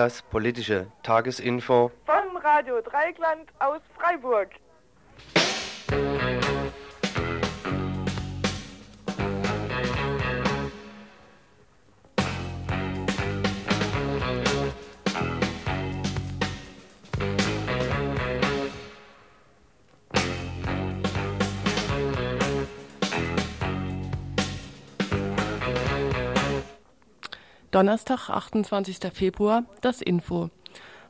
Das politische Tagesinfo von Radio Dreigland aus Freiburg. Donnerstag, 28. Februar, das Info.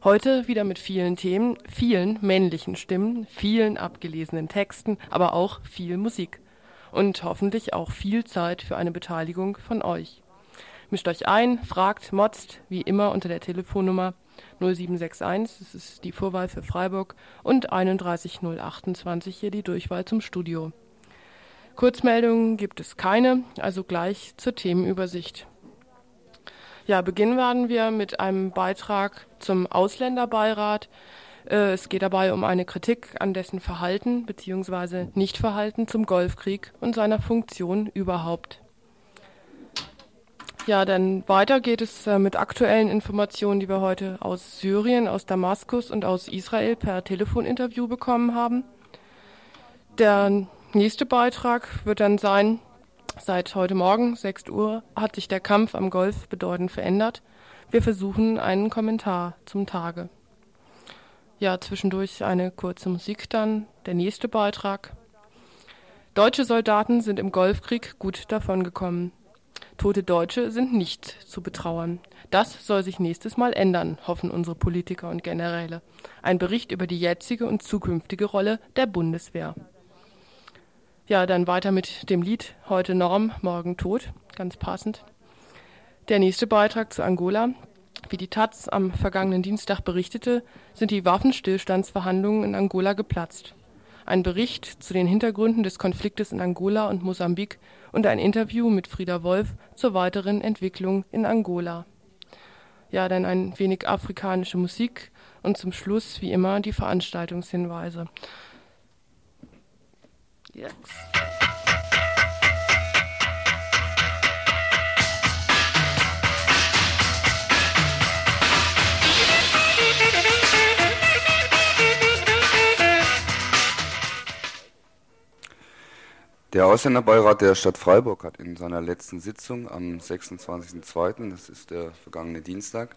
Heute wieder mit vielen Themen, vielen männlichen Stimmen, vielen abgelesenen Texten, aber auch viel Musik. Und hoffentlich auch viel Zeit für eine Beteiligung von euch. Mischt euch ein, fragt, motzt, wie immer unter der Telefonnummer 0761, das ist die Vorwahl für Freiburg, und 31028 hier die Durchwahl zum Studio. Kurzmeldungen gibt es keine, also gleich zur Themenübersicht. Ja, beginnen werden wir mit einem Beitrag zum Ausländerbeirat. Äh, es geht dabei um eine Kritik an dessen Verhalten bzw. Nichtverhalten zum Golfkrieg und seiner Funktion überhaupt. Ja, dann weiter geht es äh, mit aktuellen Informationen, die wir heute aus Syrien, aus Damaskus und aus Israel per Telefoninterview bekommen haben. Der nächste Beitrag wird dann sein, Seit heute Morgen, 6 Uhr, hat sich der Kampf am Golf bedeutend verändert. Wir versuchen einen Kommentar zum Tage. Ja, zwischendurch eine kurze Musik dann. Der nächste Beitrag. Deutsche Soldaten sind im Golfkrieg gut davongekommen. Tote Deutsche sind nicht zu betrauern. Das soll sich nächstes Mal ändern, hoffen unsere Politiker und Generäle. Ein Bericht über die jetzige und zukünftige Rolle der Bundeswehr. Ja, dann weiter mit dem Lied Heute Norm, morgen Tod, ganz passend. Der nächste Beitrag zu Angola. Wie die Taz am vergangenen Dienstag berichtete, sind die Waffenstillstandsverhandlungen in Angola geplatzt. Ein Bericht zu den Hintergründen des Konfliktes in Angola und Mosambik und ein Interview mit Frieda Wolf zur weiteren Entwicklung in Angola. Ja, dann ein wenig afrikanische Musik und zum Schluss wie immer die Veranstaltungshinweise. Yes. Der Ausländerbeirat der Stadt Freiburg hat in seiner letzten Sitzung am 26.02., das ist der vergangene Dienstag,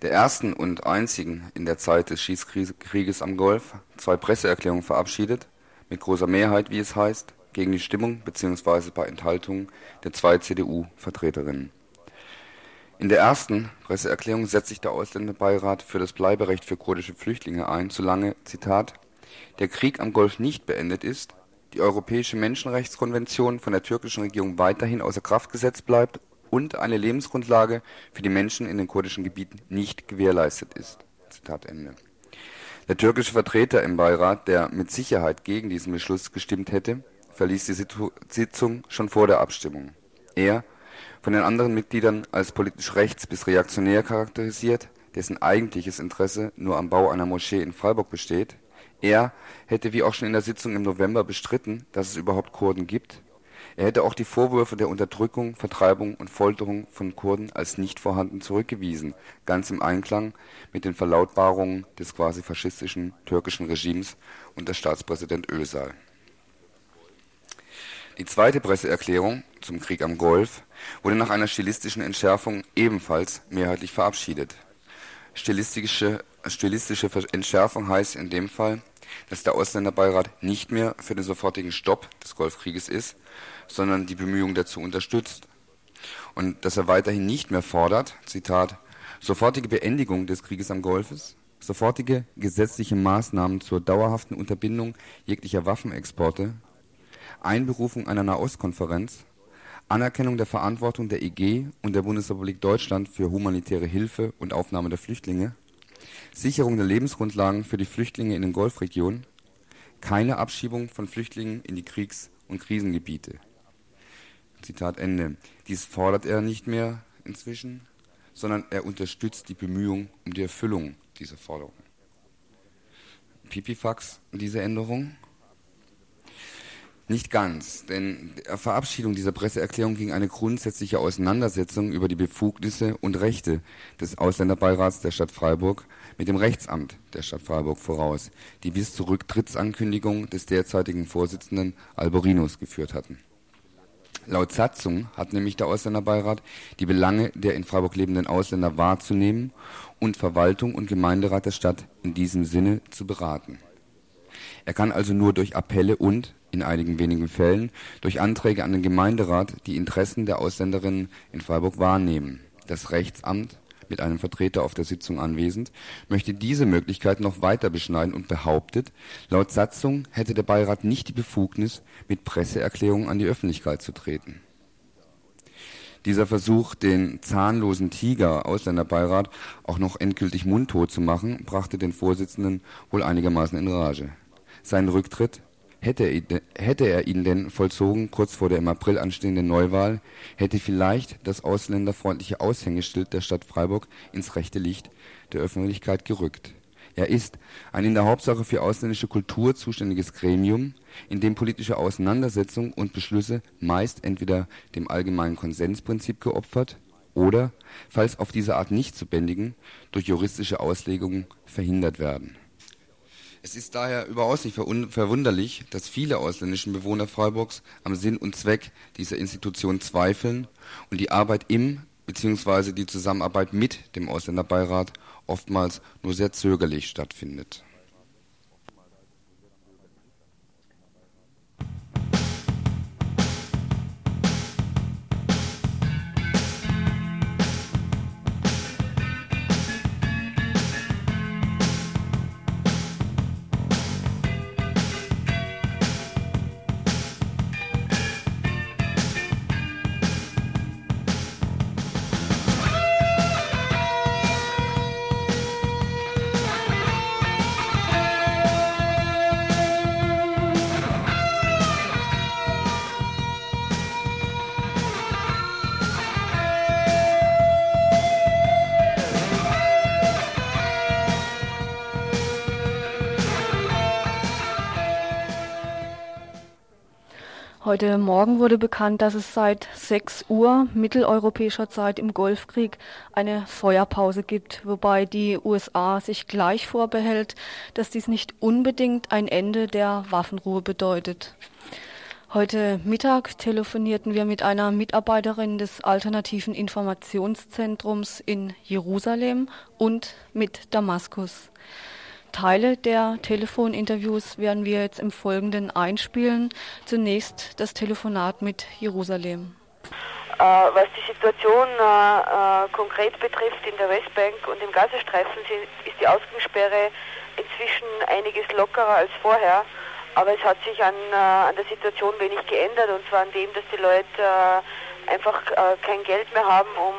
der ersten und einzigen in der Zeit des Schießkrieges am Golf, zwei Presseerklärungen verabschiedet mit großer Mehrheit, wie es heißt, gegen die Stimmung bzw. bei Enthaltung der zwei CDU-Vertreterinnen. In der ersten Presseerklärung setzt sich der Ausländerbeirat für das Bleiberecht für kurdische Flüchtlinge ein, solange, Zitat, der Krieg am Golf nicht beendet ist, die Europäische Menschenrechtskonvention von der türkischen Regierung weiterhin außer Kraft gesetzt bleibt und eine Lebensgrundlage für die Menschen in den kurdischen Gebieten nicht gewährleistet ist. Zitat Ende. Der türkische Vertreter im Beirat, der mit Sicherheit gegen diesen Beschluss gestimmt hätte, verließ die Sitzung schon vor der Abstimmung. Er, von den anderen Mitgliedern als politisch rechts bis reaktionär charakterisiert, dessen eigentliches Interesse nur am Bau einer Moschee in Freiburg besteht, er hätte wie auch schon in der Sitzung im November bestritten, dass es überhaupt Kurden gibt er hätte auch die Vorwürfe der Unterdrückung, Vertreibung und Folterung von Kurden als nicht vorhanden zurückgewiesen, ganz im Einklang mit den Verlautbarungen des quasi faschistischen türkischen Regimes unter Staatspräsident Özal. Die zweite Presseerklärung zum Krieg am Golf wurde nach einer stilistischen Entschärfung ebenfalls mehrheitlich verabschiedet. Stilistische, stilistische Entschärfung heißt in dem Fall, dass der Ausländerbeirat nicht mehr für den sofortigen Stopp des Golfkrieges ist, sondern die Bemühungen dazu unterstützt. Und dass er weiterhin nicht mehr fordert, Zitat, sofortige Beendigung des Krieges am Golfes, sofortige gesetzliche Maßnahmen zur dauerhaften Unterbindung jeglicher Waffenexporte, Einberufung einer Nahostkonferenz, Anerkennung der Verantwortung der EG und der Bundesrepublik Deutschland für humanitäre Hilfe und Aufnahme der Flüchtlinge, Sicherung der Lebensgrundlagen für die Flüchtlinge in den Golfregionen, keine Abschiebung von Flüchtlingen in die Kriegs- und Krisengebiete. Zitat Ende. Dies fordert er nicht mehr inzwischen, sondern er unterstützt die Bemühungen um die Erfüllung dieser Forderung. Pipifax, diese Änderung. Nicht ganz, denn der Verabschiedung dieser Presseerklärung ging eine grundsätzliche Auseinandersetzung über die Befugnisse und Rechte des Ausländerbeirats der Stadt Freiburg mit dem Rechtsamt der Stadt Freiburg voraus, die bis zur Rücktrittsankündigung des derzeitigen Vorsitzenden Alborinos geführt hatten. Laut Satzung hat nämlich der Ausländerbeirat die Belange der in Freiburg lebenden Ausländer wahrzunehmen und Verwaltung und Gemeinderat der Stadt in diesem Sinne zu beraten. Er kann also nur durch Appelle und in einigen wenigen Fällen durch Anträge an den Gemeinderat die Interessen der Ausländerinnen in Freiburg wahrnehmen. Das Rechtsamt, mit einem Vertreter auf der Sitzung anwesend, möchte diese Möglichkeit noch weiter beschneiden und behauptet, laut Satzung hätte der Beirat nicht die Befugnis, mit Presseerklärungen an die Öffentlichkeit zu treten. Dieser Versuch, den zahnlosen Tiger Ausländerbeirat auch noch endgültig mundtot zu machen, brachte den Vorsitzenden wohl einigermaßen in Rage. Sein Rücktritt Hätte er, ihn denn vollzogen kurz vor der im April anstehenden Neuwahl, hätte vielleicht das ausländerfreundliche Aushängeschild der Stadt Freiburg ins rechte Licht der Öffentlichkeit gerückt. Er ist ein in der Hauptsache für ausländische Kultur zuständiges Gremium, in dem politische Auseinandersetzungen und Beschlüsse meist entweder dem allgemeinen Konsensprinzip geopfert oder, falls auf diese Art nicht zu bändigen, durch juristische Auslegungen verhindert werden es ist daher überaus nicht verwunderlich, dass viele ausländische Bewohner Freiburgs am Sinn und Zweck dieser Institution zweifeln und die Arbeit im bzw. die Zusammenarbeit mit dem Ausländerbeirat oftmals nur sehr zögerlich stattfindet Heute Morgen wurde bekannt, dass es seit 6 Uhr mitteleuropäischer Zeit im Golfkrieg eine Feuerpause gibt, wobei die USA sich gleich vorbehält, dass dies nicht unbedingt ein Ende der Waffenruhe bedeutet. Heute Mittag telefonierten wir mit einer Mitarbeiterin des alternativen Informationszentrums in Jerusalem und mit Damaskus. Teile der Telefoninterviews werden wir jetzt im Folgenden einspielen. Zunächst das Telefonat mit Jerusalem. Äh, was die Situation äh, äh, konkret betrifft in der Westbank und im Gazastreifen ist die Ausgangssperre inzwischen einiges lockerer als vorher. Aber es hat sich an, äh, an der Situation wenig geändert und zwar an dem, dass die Leute äh, einfach äh, kein Geld mehr haben, um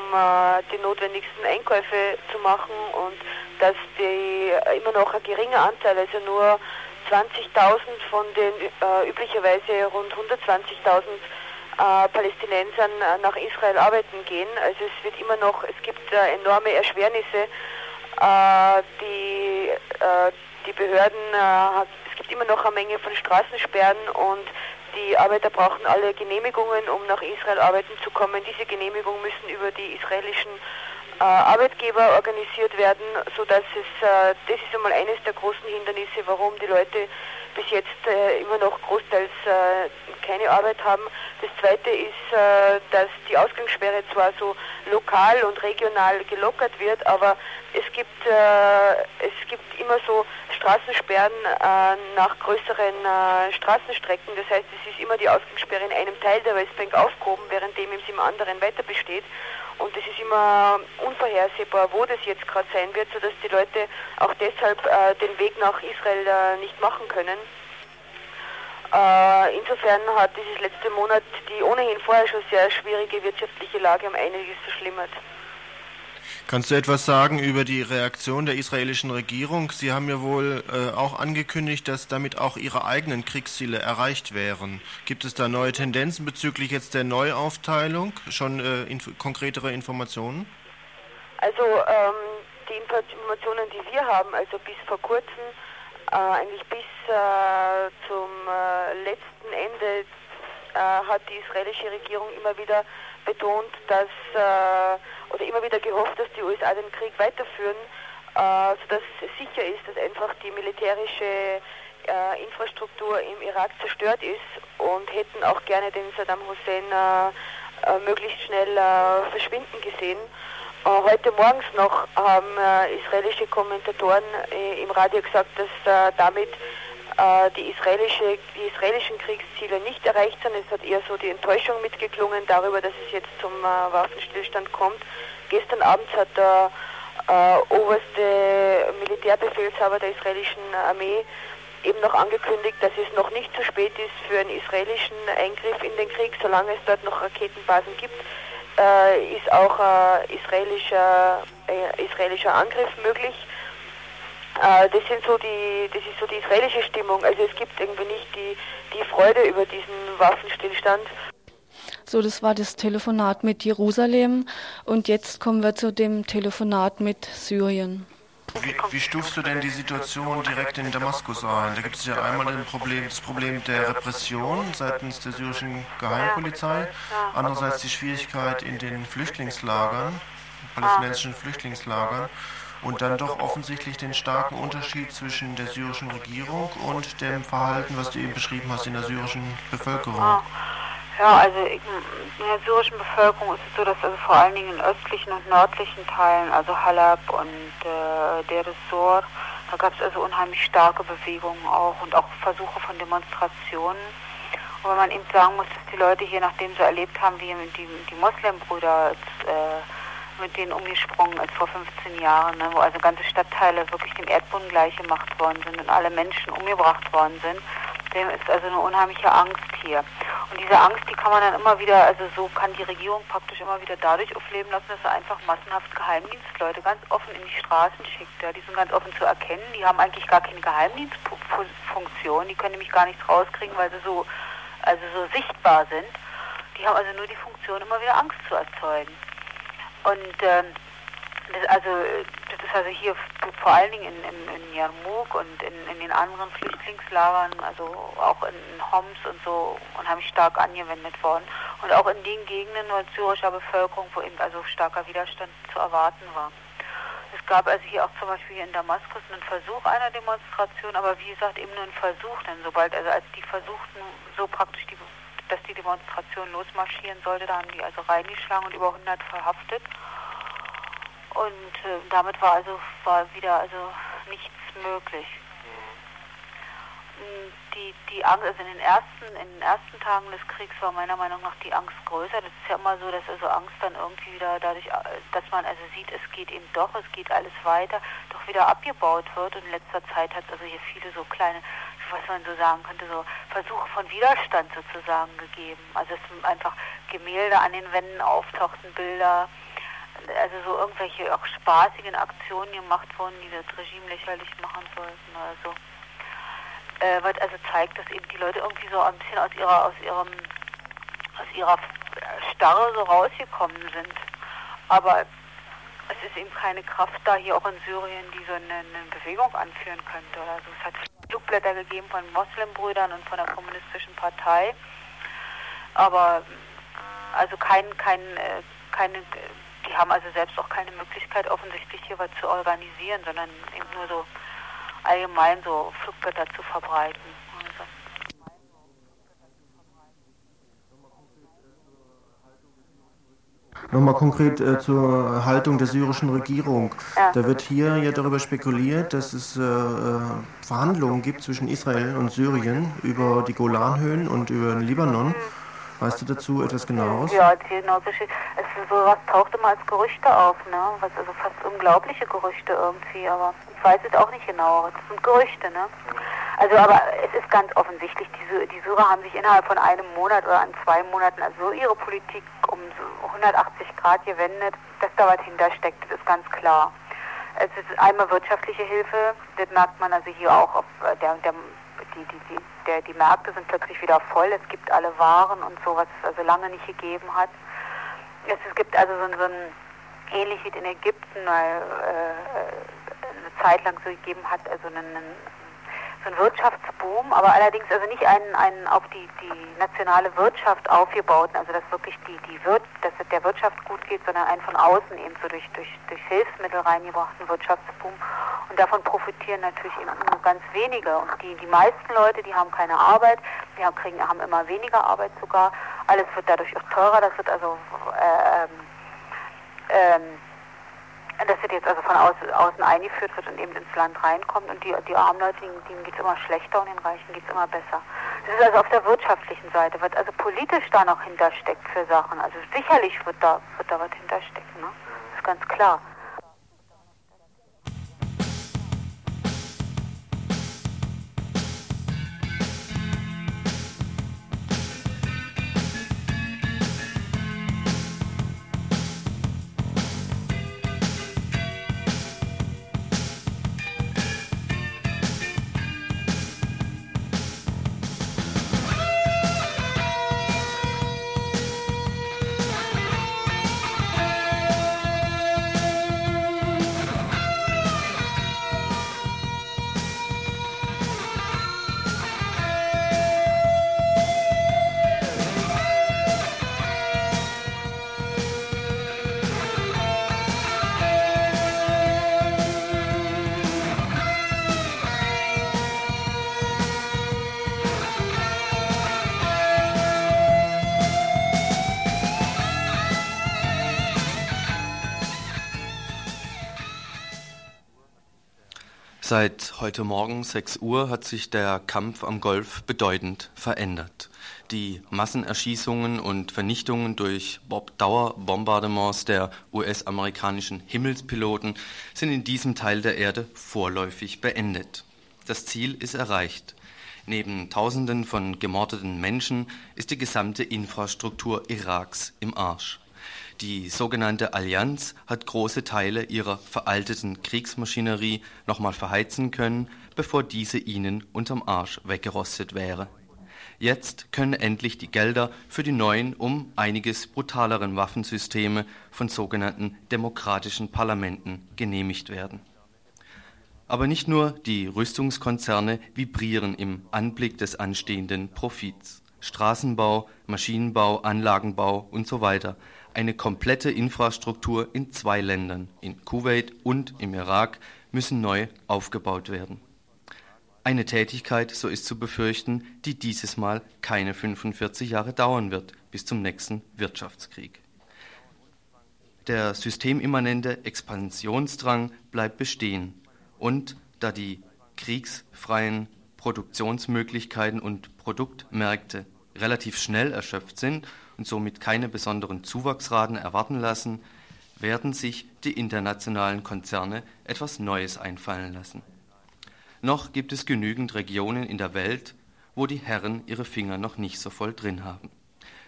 die notwendigsten Einkäufe zu machen und dass die äh, immer noch ein geringer Anteil, also nur 20.000 von den äh, üblicherweise rund 120.000 äh, Palästinensern äh, nach Israel arbeiten gehen. Also es wird immer noch, es gibt äh, enorme Erschwernisse. Äh, die, die Behörden, es gibt immer noch eine Menge von Straßensperren und die Arbeiter brauchen alle Genehmigungen, um nach Israel arbeiten zu kommen. Diese Genehmigungen müssen über die israelischen äh, Arbeitgeber organisiert werden, sodass es, äh, das ist einmal eines der großen Hindernisse, warum die Leute bis jetzt äh, immer noch großteils äh, keine Arbeit haben. Das zweite ist, äh, dass die Ausgangssperre zwar so lokal und regional gelockert wird, aber es gibt, äh, es gibt immer so Straßensperren nach größeren Straßenstrecken. Das heißt, es ist immer die Ausgangssperre in einem Teil der Westbank aufgehoben, währenddem es im anderen weiter besteht. Und es ist immer unvorhersehbar, wo das jetzt gerade sein wird, sodass die Leute auch deshalb äh, den Weg nach Israel äh, nicht machen können. Äh, insofern hat dieses letzte Monat die ohnehin vorher schon sehr schwierige wirtschaftliche Lage um einiges verschlimmert. Kannst du etwas sagen über die Reaktion der israelischen Regierung? Sie haben ja wohl äh, auch angekündigt, dass damit auch ihre eigenen Kriegsziele erreicht wären. Gibt es da neue Tendenzen bezüglich jetzt der Neuaufteilung? Schon äh, inf konkretere Informationen? Also ähm, die Informationen, die wir haben, also bis vor kurzem Äh, eigentlich bis äh, zum äh, letzten Ende äh, hat die israelische Regierung immer wieder betont, dass oder immer wieder gehofft, dass die USA den Krieg weiterführen, äh, sodass es sicher ist, dass einfach die militärische äh, Infrastruktur im Irak zerstört ist und hätten auch gerne den Saddam Hussein äh, äh, möglichst schnell äh, verschwinden gesehen. Äh, heute morgens noch haben israelische Kommentatoren im Radio gesagt, dass damit die, israelische, die israelischen Kriegsziele nicht erreicht sind. Es hat eher so die Enttäuschung mitgeklungen darüber, dass es jetzt zum Waffenstillstand kommt. Gestern Abend hat der oberste Militärbefehlshaber der israelischen Armee eben noch angekündigt, dass es noch nicht zu spät ist für einen israelischen Eingriff in den Krieg, solange es dort noch Raketenbasen gibt, äh, ist auch äh, israelischer, äh, israelischer Angriff möglich. Äh, das sind so die, das ist so die israelische Stimmung. Also es gibt irgendwie nicht die, die Freude über diesen Waffenstillstand. So, das war das Telefonat mit Jerusalem und jetzt kommen wir zu dem Telefonat mit Syrien. Wie, wie, stufst du denn die Situation direkt in Damaskus ein? Da gibt es ja einmal Problem, das Problem der Repression seitens der syrischen Geheimpolizei, andererseits die Schwierigkeit in den Flüchtlingslagern, palästinensischen Flüchtlingslagern und dann doch offensichtlich den starken Unterschied zwischen der syrischen Regierung und dem Verhalten, was du eben beschrieben hast, in der syrischen Bevölkerung. Ja, also in der syrischen Bevölkerung ist es so, dass also vor allen Dingen in östlichen und nördlichen Teilen, also Halab und äh, Deir ez-Zor, da gab es also unheimlich starke Bewegungen auch und auch Versuche von Demonstrationen. Und wenn man eben sagen muss, dass die Leute hier, nachdem sie erlebt haben, wie die, die Moslembrüder äh, mit denen umgesprungen ist vor 15 Jahren, ne, wo also ganze Stadtteile wirklich dem Erdboden gleich gemacht worden sind und alle Menschen umgebracht worden sind, dem ist also eine unheimliche Angst hier. Und diese Angst, die kann man dann immer wieder, also so kann die Regierung praktisch immer wieder dadurch aufleben lassen, dass er einfach massenhaft Geheimdienstleute ganz offen in die Straßen schickt. Ja, die sind ganz offen zu erkennen. Die haben eigentlich gar keine Geheimdienstfunktion. Die können nämlich gar nichts rauskriegen, weil sie so, also so sichtbar sind. Die haben also nur die Funktion, immer wieder Angst zu erzeugen. Und ähm, das, also das ist also hier vor allen Dingen in, in, in Yarmouk und in, in den anderen Flüchtlingslagern, also auch in, Homs und so unheimlich stark angewendet worden. Und auch in den Gegenden syrischer Bevölkerung, wo eben also starker Widerstand zu erwarten war. Es gab also hier auch zum Beispiel hier in Damaskus einen Versuch einer Demonstration, aber wie gesagt eben nur ein Versuch, denn sobald, also als die versuchten, so praktisch die, dass die Demonstration losmarschieren sollte, da haben die also reingeschlagen und über 100 verhaftet. Und äh, damit war also war wieder also nichts möglich. Mhm. Die, die Angst, also in den ersten, in den ersten Tagen des Kriegs war meiner Meinung nach die Angst größer. Das ist ja immer so, dass also Angst dann irgendwie wieder dadurch, dass man also sieht, es geht eben doch, es geht alles weiter, doch wieder abgebaut wird. Und in letzter Zeit hat es also hier viele so kleine, was man so sagen könnte, so Versuche von Widerstand sozusagen gegeben. Also es sind einfach Gemälde an den Wänden auftauchten, Bilder, also so irgendwelche auch spaßigen Aktionen gemacht wurden, die das Regime lächerlich machen sollten oder so. Äh, was also zeigt, dass eben die Leute irgendwie so ein bisschen aus ihrer, aus ihrem, aus ihrer Starre so rausgekommen sind. Aber es ist eben keine Kraft da, hier auch in Syrien, die so eine, eine Bewegung anführen könnte oder so. Es hat Flugblätter gegeben von Moslembrüdern und von der kommunistischen Partei. Aber also kein, kein, äh, keine die haben also selbst auch keine Möglichkeit, offensichtlich hier was zu organisieren, sondern eben nur so allgemein so Flugblätter zu verbreiten. Also. Nochmal konkret äh, zur Haltung der syrischen Regierung. Ja. Da wird hier ja darüber spekuliert, dass es äh, äh Verhandlungen gibt zwischen Israel und Syrien über die Golanhöhen und über den Libanon. Weißt du dazu etwas genaues? Ja, genau. Es sowas taucht immer als Gerüchte auf, ne? Was also fast unglaubliche Gerüchte irgendwie, aber ich weiß es auch nicht genau. Das sind Gerüchte, ne? Also aber es ist ganz offensichtlich, die, die Syrer haben sich innerhalb von einem Monat oder an zwei Monaten also ihre Politik um 180 Grad gewendet, dass da was hintersteckt, das ist ganz klar. Es ist einmal wirtschaftliche Hilfe, das merkt man also hier auch auf äh, der, der die, die, die, der, die Märkte sind plötzlich wieder voll, es gibt alle Waren und so, was es also lange nicht gegeben hat. Es, es gibt also so, so ein ähnlich wie in Ägypten, weil äh, eine Zeit lang so gegeben hat, also einen, einen so ein Wirtschaftsboom, aber allerdings also nicht einen, einen auf die, die nationale Wirtschaft aufgebauten, also dass wirklich die, die Wirt, dass es der Wirtschaft gut geht, sondern einen von außen eben so durch, durch, durch Hilfsmittel reingebrachten Wirtschaftsboom. Und davon profitieren natürlich eben nur ganz wenige. Und die, die meisten Leute, die haben keine Arbeit, die haben, kriegen, haben immer weniger Arbeit sogar. Alles wird dadurch auch teurer, das wird also äh, ähm, ähm, dass das jetzt also von außen, eingeführt wird und eben ins Land reinkommt und die, die armen Leute, denen, denen geht es immer schlechter und den Reichen geht es immer besser. Das ist also auf der wirtschaftlichen Seite, was also politisch da noch hintersteckt für Sachen. Also sicherlich wird da, wird da was hinterstecken, ne? Das ist ganz klar. Seit heute Morgen 6 Uhr hat sich der Kampf am Golf bedeutend verändert. Die Massenerschießungen und Vernichtungen durch Dauerbombardements der US-amerikanischen Himmelspiloten sind in diesem Teil der Erde vorläufig beendet. Das Ziel ist erreicht. Neben Tausenden von gemordeten Menschen ist die gesamte Infrastruktur Iraks im Arsch. Die sogenannte Allianz hat große Teile ihrer veralteten Kriegsmaschinerie nochmal verheizen können, bevor diese ihnen unterm Arsch weggerostet wäre. Jetzt können endlich die Gelder für die neuen, um einiges brutaleren Waffensysteme von sogenannten demokratischen Parlamenten genehmigt werden. Aber nicht nur die Rüstungskonzerne vibrieren im Anblick des anstehenden Profits. Straßenbau, Maschinenbau, Anlagenbau und so weiter eine komplette Infrastruktur in zwei Ländern, in Kuwait und im Irak, müssen neu aufgebaut werden. Eine Tätigkeit, so ist zu befürchten, die dieses Mal keine 45 Jahre dauern wird, bis zum nächsten Wirtschaftskrieg. Der systemimmanente Expansionsdrang bleibt bestehen und da die kriegsfreien Produktionsmöglichkeiten und Produktmärkte relativ schnell erschöpft sind und somit keine besonderen Zuwachsraten erwarten lassen, werden sich die internationalen Konzerne etwas Neues einfallen lassen. Noch gibt es genügend Regionen in der Welt, wo die Herren ihre Finger noch nicht so voll drin haben.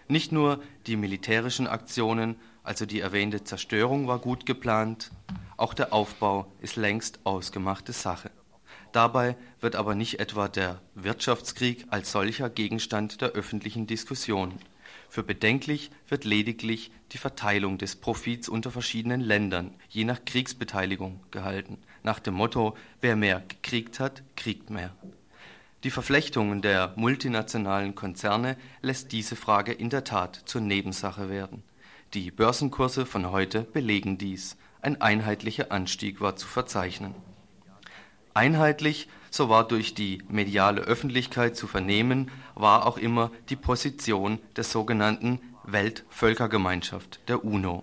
Nicht nur die militärischen Aktionen, also die erwähnte Zerstörung war gut geplant, auch der Aufbau ist längst ausgemachte Sache. Dabei wird aber nicht etwa der Wirtschaftskrieg als solcher Gegenstand der öffentlichen Diskussion. Für bedenklich wird lediglich die Verteilung des Profits unter verschiedenen Ländern, je nach Kriegsbeteiligung, gehalten, nach dem Motto Wer mehr gekriegt hat, kriegt mehr. Die Verflechtungen der multinationalen Konzerne lässt diese Frage in der Tat zur Nebensache werden. Die Börsenkurse von heute belegen dies. Ein einheitlicher Anstieg war zu verzeichnen. Einheitlich so war durch die mediale Öffentlichkeit zu vernehmen, war auch immer die Position der sogenannten Weltvölkergemeinschaft, der UNO.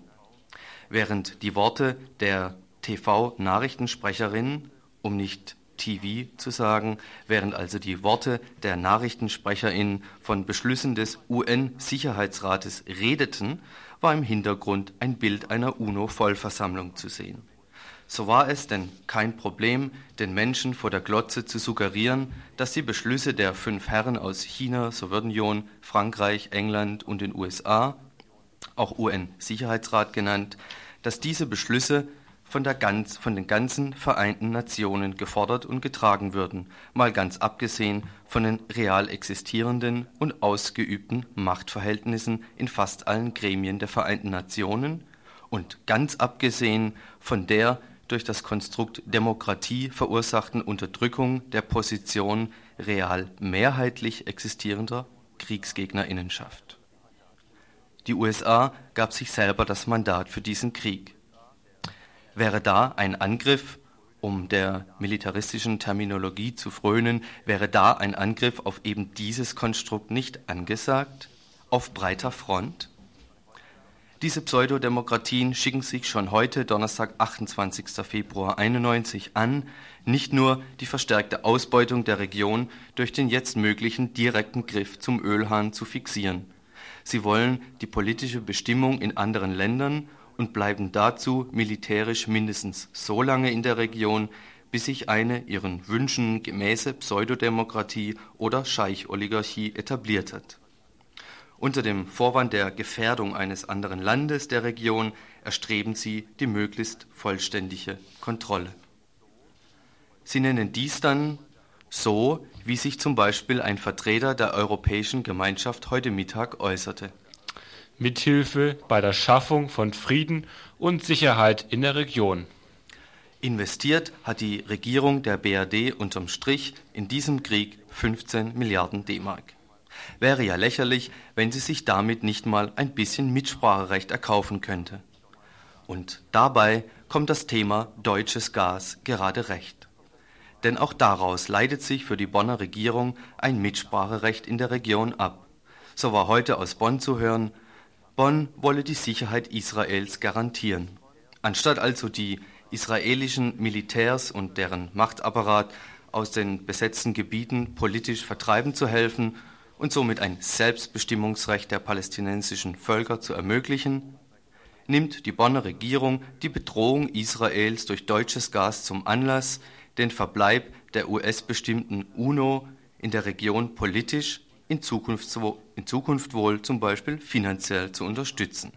Während die Worte der TV-Nachrichtensprecherin, um nicht TV zu sagen, während also die Worte der Nachrichtensprecherin von Beschlüssen des UN-Sicherheitsrates redeten, war im Hintergrund ein Bild einer UNO-Vollversammlung zu sehen. So war es denn kein Problem, den Menschen vor der Glotze zu suggerieren, dass die Beschlüsse der fünf Herren aus China, Sowjetunion, Frankreich, England und den USA, auch UN-Sicherheitsrat genannt, dass diese Beschlüsse von, ganz, von, den ganzen Vereinten Nationen gefordert und getragen würden, mal ganz abgesehen von den real existierenden und ausgeübten Machtverhältnissen in fast allen Gremien der Vereinten Nationen und ganz abgesehen von der durch das Konstrukt Demokratie verursachten Unterdrückung der Position real mehrheitlich existierender Kriegsgegnerinnenschaft. Die USA gab sich selber das Mandat für diesen Krieg. Wäre da ein Angriff, um der militaristischen Terminologie zu frönen, wäre da ein Angriff auf eben dieses Konstrukt nicht angesagt, auf breiter Front? Diese Pseudodemokratien schicken sich schon heute, Donnerstag, 28. Februar 91, an, nicht nur die verstärkte Ausbeutung der Region durch den jetzt möglichen direkten Griff zum Ölhahn zu fixieren. Sie wollen die politische Bestimmung in anderen Ländern und bleiben dazu militärisch mindestens so lange in der Region, bis sich eine ihren Wünschen gemäße Pseudodemokratie oder Scheicholigarchie etabliert hat unter dem Vorwand der Gefährdung eines anderen Landes der Region erstreben sie die möglichst vollständige Kontrolle. Sie nennen dies dann so, wie sich zum Beispiel ein Vertreter der Europäischen Gemeinschaft heute Mittag äußerte. Mithilfe bei der Schaffung von Frieden und Sicherheit in der Region. Investiert hat die Regierung der BRD unterm Strich in diesem Krieg 15 Milliarden D-Mark. Wäre ja lächerlich, wenn sie sich damit nicht mal ein bisschen Mitspracherecht erkaufen könnte. Und dabei kommt das Thema deutsches Gas gerade recht. Denn auch daraus leitet sich für die Bonner Regierung ein Mitspracherecht in der Region ab. So war heute aus Bonn zu hören, Bonn wolle die Sicherheit Israels garantieren. Anstatt also die israelischen Militärs und deren Machtapparat aus den besetzten Gebieten politisch vertreiben zu helfen und somit ein Selbstbestimmungsrecht der palästinensischen Völker zu ermöglichen, nimmt die Bonner Regierung die Bedrohung Israels durch deutsches Gas zum Anlass, den Verbleib der US-bestimmten UNO in der Region politisch, in Zukunft, in Zukunft wohl zum Beispiel finanziell zu unterstützen.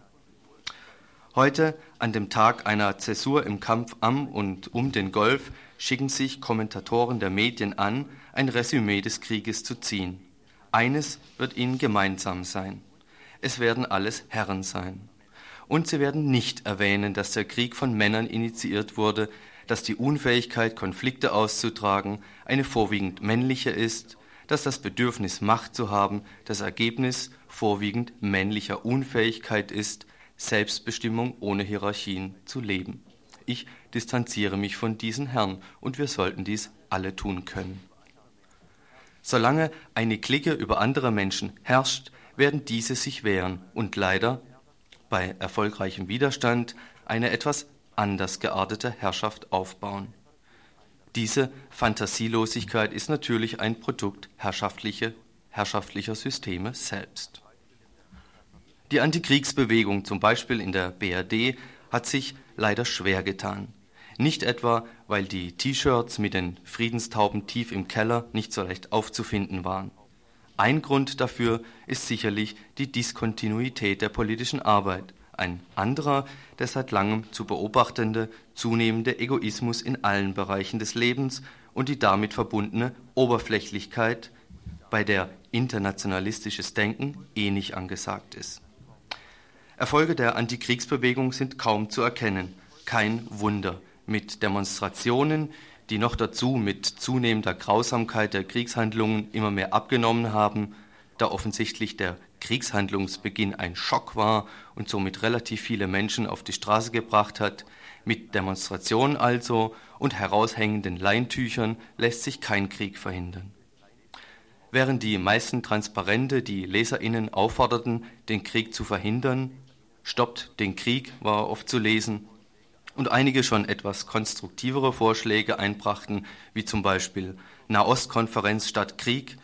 Heute, an dem Tag einer Zäsur im Kampf am und um den Golf, schicken sich Kommentatoren der Medien an, ein Resümee des Krieges zu ziehen. Eines wird ihnen gemeinsam sein. Es werden alles Herren sein. Und sie werden nicht erwähnen, dass der Krieg von Männern initiiert wurde, dass die Unfähigkeit, Konflikte auszutragen, eine vorwiegend männliche ist, dass das Bedürfnis, Macht zu haben, das Ergebnis vorwiegend männlicher Unfähigkeit ist, Selbstbestimmung ohne Hierarchien zu leben. Ich distanziere mich von diesen Herren und wir sollten dies alle tun können. Solange eine Clique über andere Menschen herrscht, werden diese sich wehren und leider bei erfolgreichem Widerstand eine etwas anders geartete Herrschaft aufbauen. Diese Fantasielosigkeit ist natürlich ein Produkt herrschaftliche, herrschaftlicher Systeme selbst. Die Antikriegsbewegung, zum Beispiel in der BRD, hat sich leider schwer getan. Nicht etwa, weil die T-Shirts mit den Friedenstauben tief im Keller nicht so leicht aufzufinden waren. Ein Grund dafür ist sicherlich die Diskontinuität der politischen Arbeit, ein anderer der seit langem zu beobachtende zunehmende Egoismus in allen Bereichen des Lebens und die damit verbundene Oberflächlichkeit, bei der internationalistisches Denken eh nicht angesagt ist. Erfolge der Antikriegsbewegung sind kaum zu erkennen, kein Wunder mit Demonstrationen, die noch dazu mit zunehmender Grausamkeit der Kriegshandlungen immer mehr abgenommen haben, da offensichtlich der Kriegshandlungsbeginn ein Schock war und somit relativ viele Menschen auf die Straße gebracht hat, mit Demonstrationen also und heraushängenden Leintüchern lässt sich kein Krieg verhindern. Während die meisten Transparente die Leserinnen aufforderten, den Krieg zu verhindern, stoppt den Krieg war oft zu lesen, und einige schon etwas konstruktivere Vorschläge einbrachten, wie zum Beispiel Nahostkonferenz statt Krieg,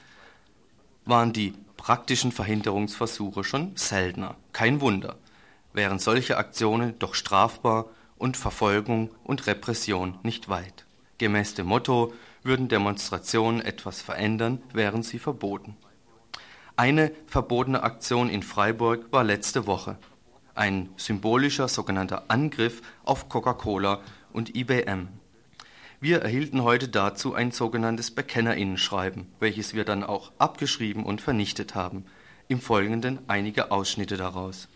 waren die praktischen Verhinderungsversuche schon seltener. Kein Wunder, wären solche Aktionen doch strafbar und Verfolgung und Repression nicht weit. Gemäß dem Motto würden Demonstrationen etwas verändern, wären sie verboten. Eine verbotene Aktion in Freiburg war letzte Woche ein symbolischer sogenannter Angriff auf Coca-Cola und IBM. Wir erhielten heute dazu ein sogenanntes Bekennerinnenschreiben, welches wir dann auch abgeschrieben und vernichtet haben. Im Folgenden einige Ausschnitte daraus.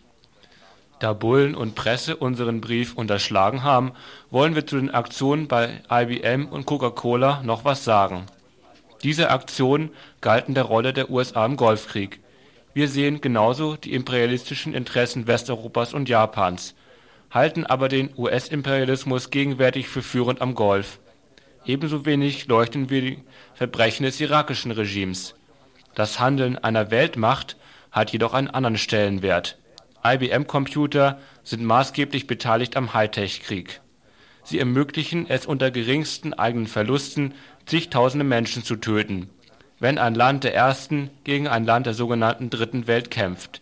Da Bullen und Presse unseren Brief unterschlagen haben, wollen wir zu den Aktionen bei IBM und Coca-Cola noch was sagen. Diese Aktionen galten der Rolle der USA im Golfkrieg. Wir sehen genauso die imperialistischen Interessen Westeuropas und Japans, halten aber den US-Imperialismus gegenwärtig für führend am Golf. Ebenso wenig leuchten wir die Verbrechen des irakischen Regimes. Das Handeln einer Weltmacht hat jedoch einen anderen Stellenwert. IBM-Computer sind maßgeblich beteiligt am Hightech-Krieg. Sie ermöglichen es unter geringsten eigenen Verlusten, zigtausende Menschen zu töten, wenn ein Land der ersten gegen ein Land der sogenannten Dritten Welt kämpft.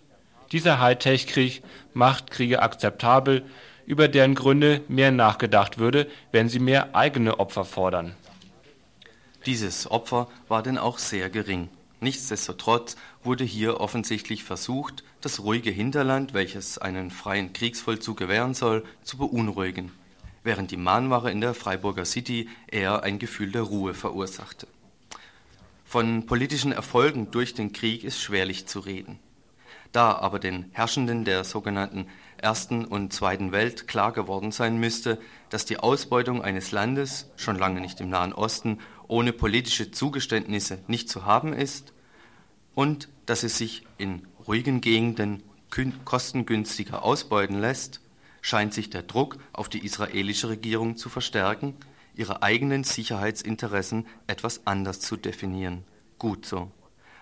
Dieser Hightech-Krieg macht Kriege akzeptabel, über deren Gründe mehr nachgedacht würde, wenn sie mehr eigene Opfer fordern. Dieses Opfer war denn auch sehr gering. Nichtsdestotrotz wurde hier offensichtlich versucht, das ruhige Hinterland, welches einen freien Kriegsvollzug gewähren soll, zu beunruhigen, während die Mahnwache in der Freiburger City eher ein Gefühl der Ruhe verursachte. Von politischen Erfolgen durch den Krieg ist schwerlich zu reden. Da aber den Herrschenden der sogenannten Ersten und Zweiten Welt klar geworden sein müsste, dass die Ausbeutung eines Landes, schon lange nicht im Nahen Osten, ohne politische Zugeständnisse nicht zu haben ist und dass es sich in ruhigen Gegenden kostengünstiger ausbeuten lässt, scheint sich der Druck auf die israelische Regierung zu verstärken, ihre eigenen Sicherheitsinteressen etwas anders zu definieren. Gut so.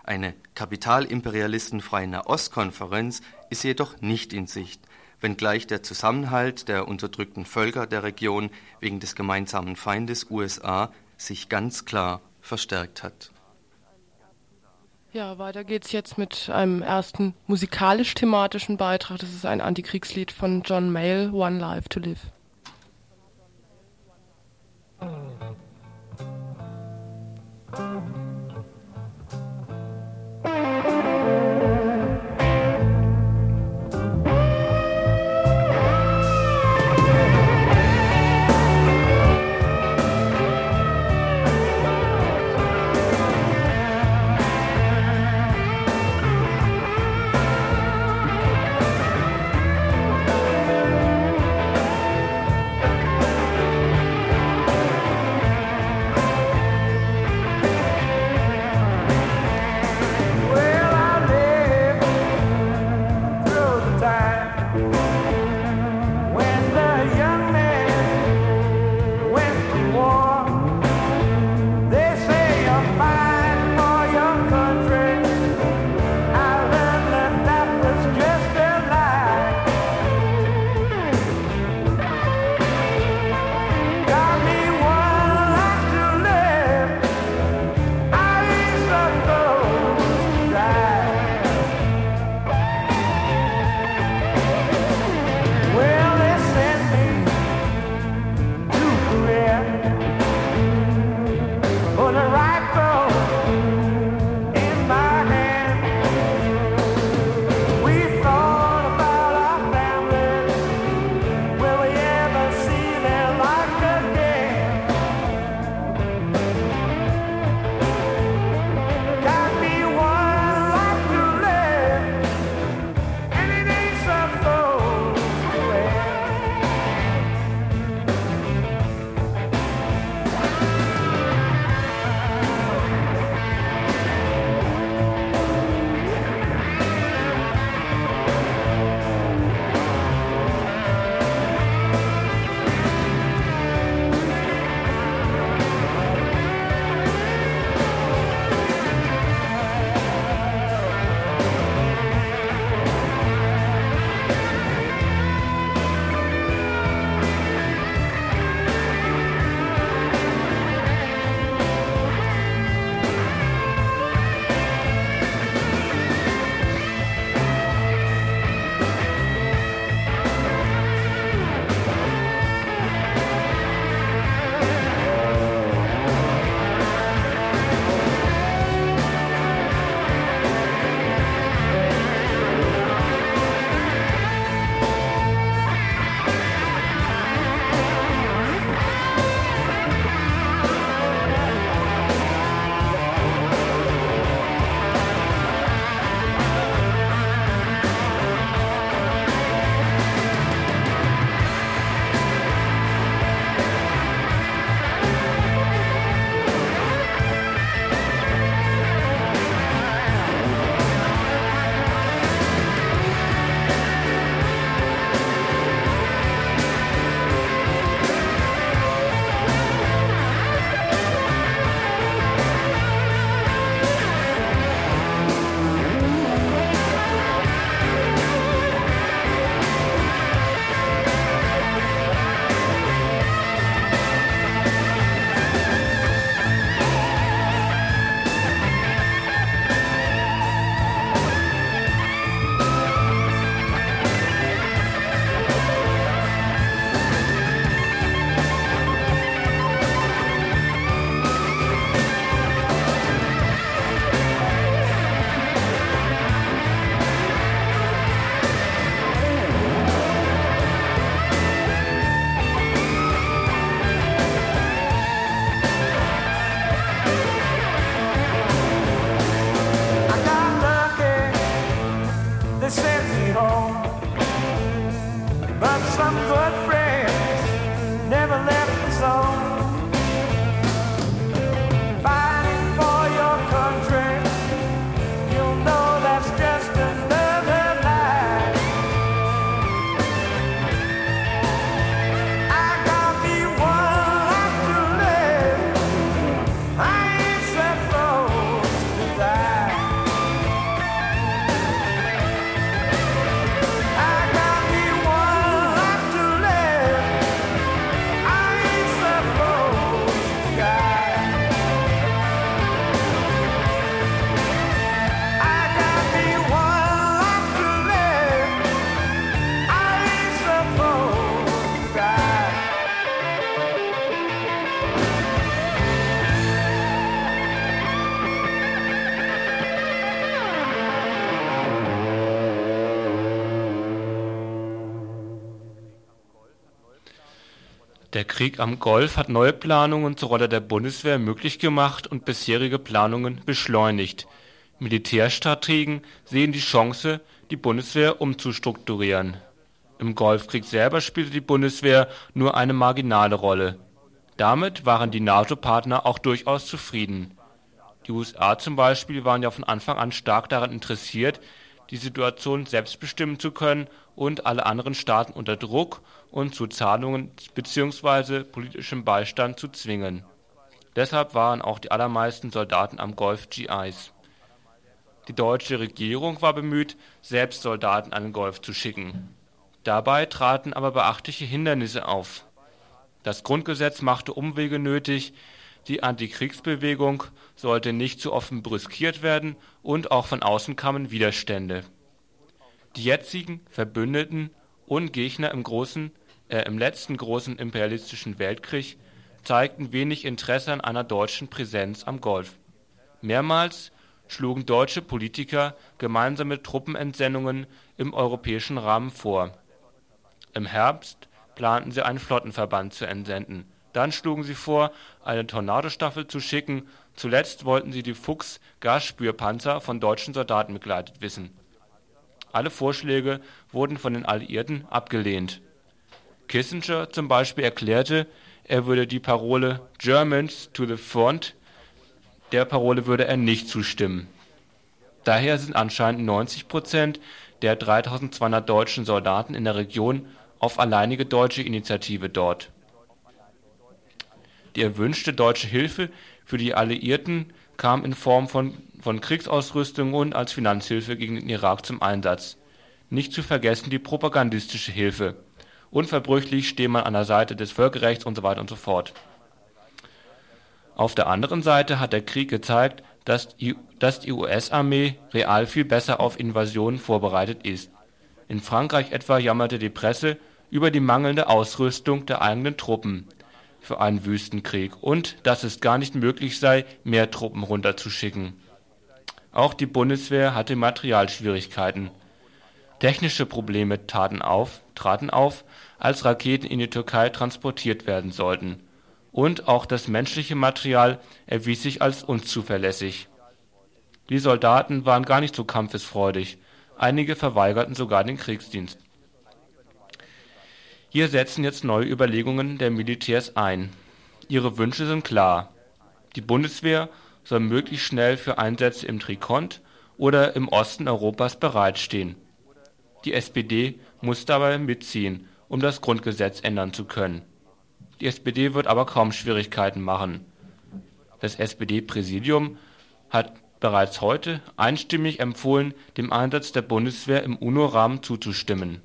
Eine kapitalimperialistenfreie Nahostkonferenz ist jedoch nicht in Sicht, wenngleich der Zusammenhalt der unterdrückten Völker der Region wegen des gemeinsamen Feindes USA sich ganz klar verstärkt hat. Ja, weiter geht's jetzt mit einem ersten musikalisch-thematischen Beitrag. Das ist ein Antikriegslied von John Mayall, One Life to Live. Música Krieg am Golf hat neue Planungen zur Rolle der Bundeswehr möglich gemacht und bisherige Planungen beschleunigt. Militärstrategen sehen die Chance, die Bundeswehr umzustrukturieren. Im Golfkrieg selber spielte die Bundeswehr nur eine marginale Rolle. Damit waren die NATO-Partner auch durchaus zufrieden. Die USA zum Beispiel waren ja von Anfang an stark daran interessiert, die Situation selbst bestimmen zu können und alle anderen Staaten unter Druck und zu Zahlungen bzw. politischem Beistand zu zwingen. Deshalb waren auch die allermeisten Soldaten am Golf GIs. Die deutsche Regierung war bemüht, selbst Soldaten an den Golf zu schicken. Dabei traten aber beachtliche Hindernisse auf. Das Grundgesetz machte Umwege nötig, die Antikriegsbewegung sollte nicht zu offen brüskiert werden und auch von außen kamen Widerstände. Die jetzigen Verbündeten und Gegner äh, im letzten großen imperialistischen Weltkrieg zeigten wenig Interesse an einer deutschen Präsenz am Golf. Mehrmals schlugen deutsche Politiker gemeinsame Truppenentsendungen im europäischen Rahmen vor. Im Herbst planten sie einen Flottenverband zu entsenden. Dann schlugen sie vor, eine Tornadostaffel zu schicken. Zuletzt wollten sie die Fuchs-Gasspürpanzer von deutschen Soldaten begleitet wissen. Alle Vorschläge wurden von den Alliierten abgelehnt Kissinger zum Beispiel erklärte, er würde die Parole Germans to the front, der Parole würde er nicht zustimmen. Daher sind anscheinend 90 Prozent der 3200 deutschen Soldaten in der Region auf alleinige deutsche Initiative dort. Die erwünschte deutsche Hilfe für die Alliierten kam in Form von, Kriegsausrüstung und als Finanzhilfe gegen den Irak zum Einsatz. Nicht zu vergessen die propagandistische Hilfe unverbrüchlich stehe man an der Seite des Völkerrechts und so weiter und so fort. Auf der anderen Seite hat der Krieg gezeigt, dass die US-Armee real viel besser auf Invasionen vorbereitet ist. In Frankreich etwa jammerte die Presse über die mangelnde Ausrüstung der eigenen Truppen für einen Wüstenkrieg und dass es gar nicht möglich sei, mehr Truppen runterzuschicken. Auch die Bundeswehr hatte Materialschwierigkeiten. Technische Probleme taten auf, traten auf, als Raketen in die Türkei transportiert werden sollten, und auch das menschliche Material erwies sich als unzuverlässig. Die Soldaten waren gar nicht so kampfesfreudig, einige verweigerten sogar den Kriegsdienst. Hier setzen jetzt neue Überlegungen der Militärs ein. Ihre Wünsche sind klar. Die Bundeswehr soll möglichst schnell für Einsätze im Trikont oder im Osten Europas bereitstehen. Die SPD muss dabei mitziehen um das Grundgesetz ändern zu können. Die SPD wird aber kaum Schwierigkeiten machen. Das SPD-Präsidium hat bereits heute einstimmig empfohlen, dem Einsatz der Bundeswehr im UNO-Rahmen zuzustimmen.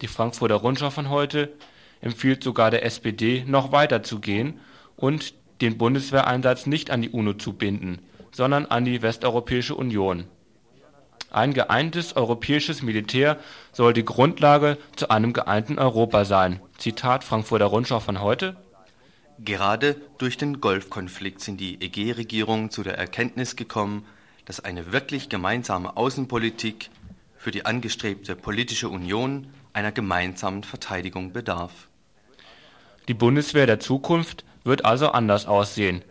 Die Frankfurter Rundschau von heute empfiehlt sogar der SPD, noch weiter zu gehen und den Bundeswehreinsatz nicht an die UNO zu binden, sondern an die Westeuropäische Union ein geeintes europäisches Militär soll die Grundlage zu einem geeinten Europa sein. Zitat Frankfurter Rundschau von heute. Gerade durch den Golfkonflikt sind die EG-Regierungen zu der Erkenntnis gekommen, dass eine wirklich gemeinsame Außenpolitik für die angestrebte politische Union einer gemeinsamen Verteidigung bedarf. Die Bundeswehr der Zukunft wird also anders aussehen.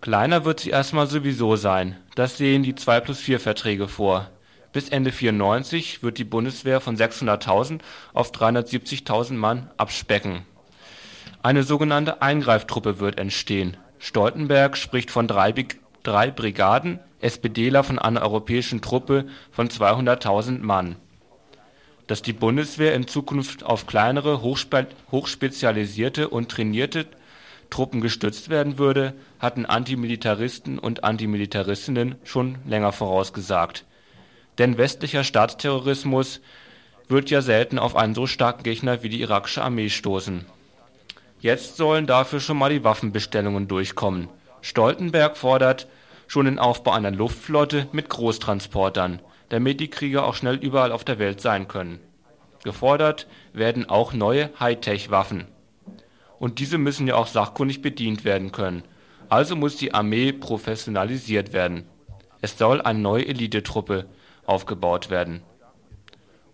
Kleiner wird sie erstmal sowieso sein, das sehen die 2 plus 4 Verträge vor. Bis Ende 94 wird die Bundeswehr von 600.000 auf 370.000 Mann abspecken. Eine sogenannte Eingreiftruppe wird entstehen. Stoltenberg spricht von drei, drei Brigaden, SPDler von einer europäischen Truppe von 200.000 Mann. Dass die Bundeswehr in Zukunft auf kleinere, hochspe hochspezialisierte und trainierte Truppen gestützt werden würde, hatten Antimilitaristen und Antimilitaristinnen schon länger vorausgesagt. Denn westlicher Staatsterrorismus wird ja selten auf einen so starken Gegner wie die irakische Armee stoßen. Jetzt sollen dafür schon mal die Waffenbestellungen durchkommen. Stoltenberg fordert schon den Aufbau einer Luftflotte mit Großtransportern, damit die Krieger auch schnell überall auf der Welt sein können. Gefordert werden auch neue Hightech-Waffen und diese müssen ja auch sachkundig bedient werden können. Also muss die Armee professionalisiert werden. Es soll eine neue Elitetruppe aufgebaut werden.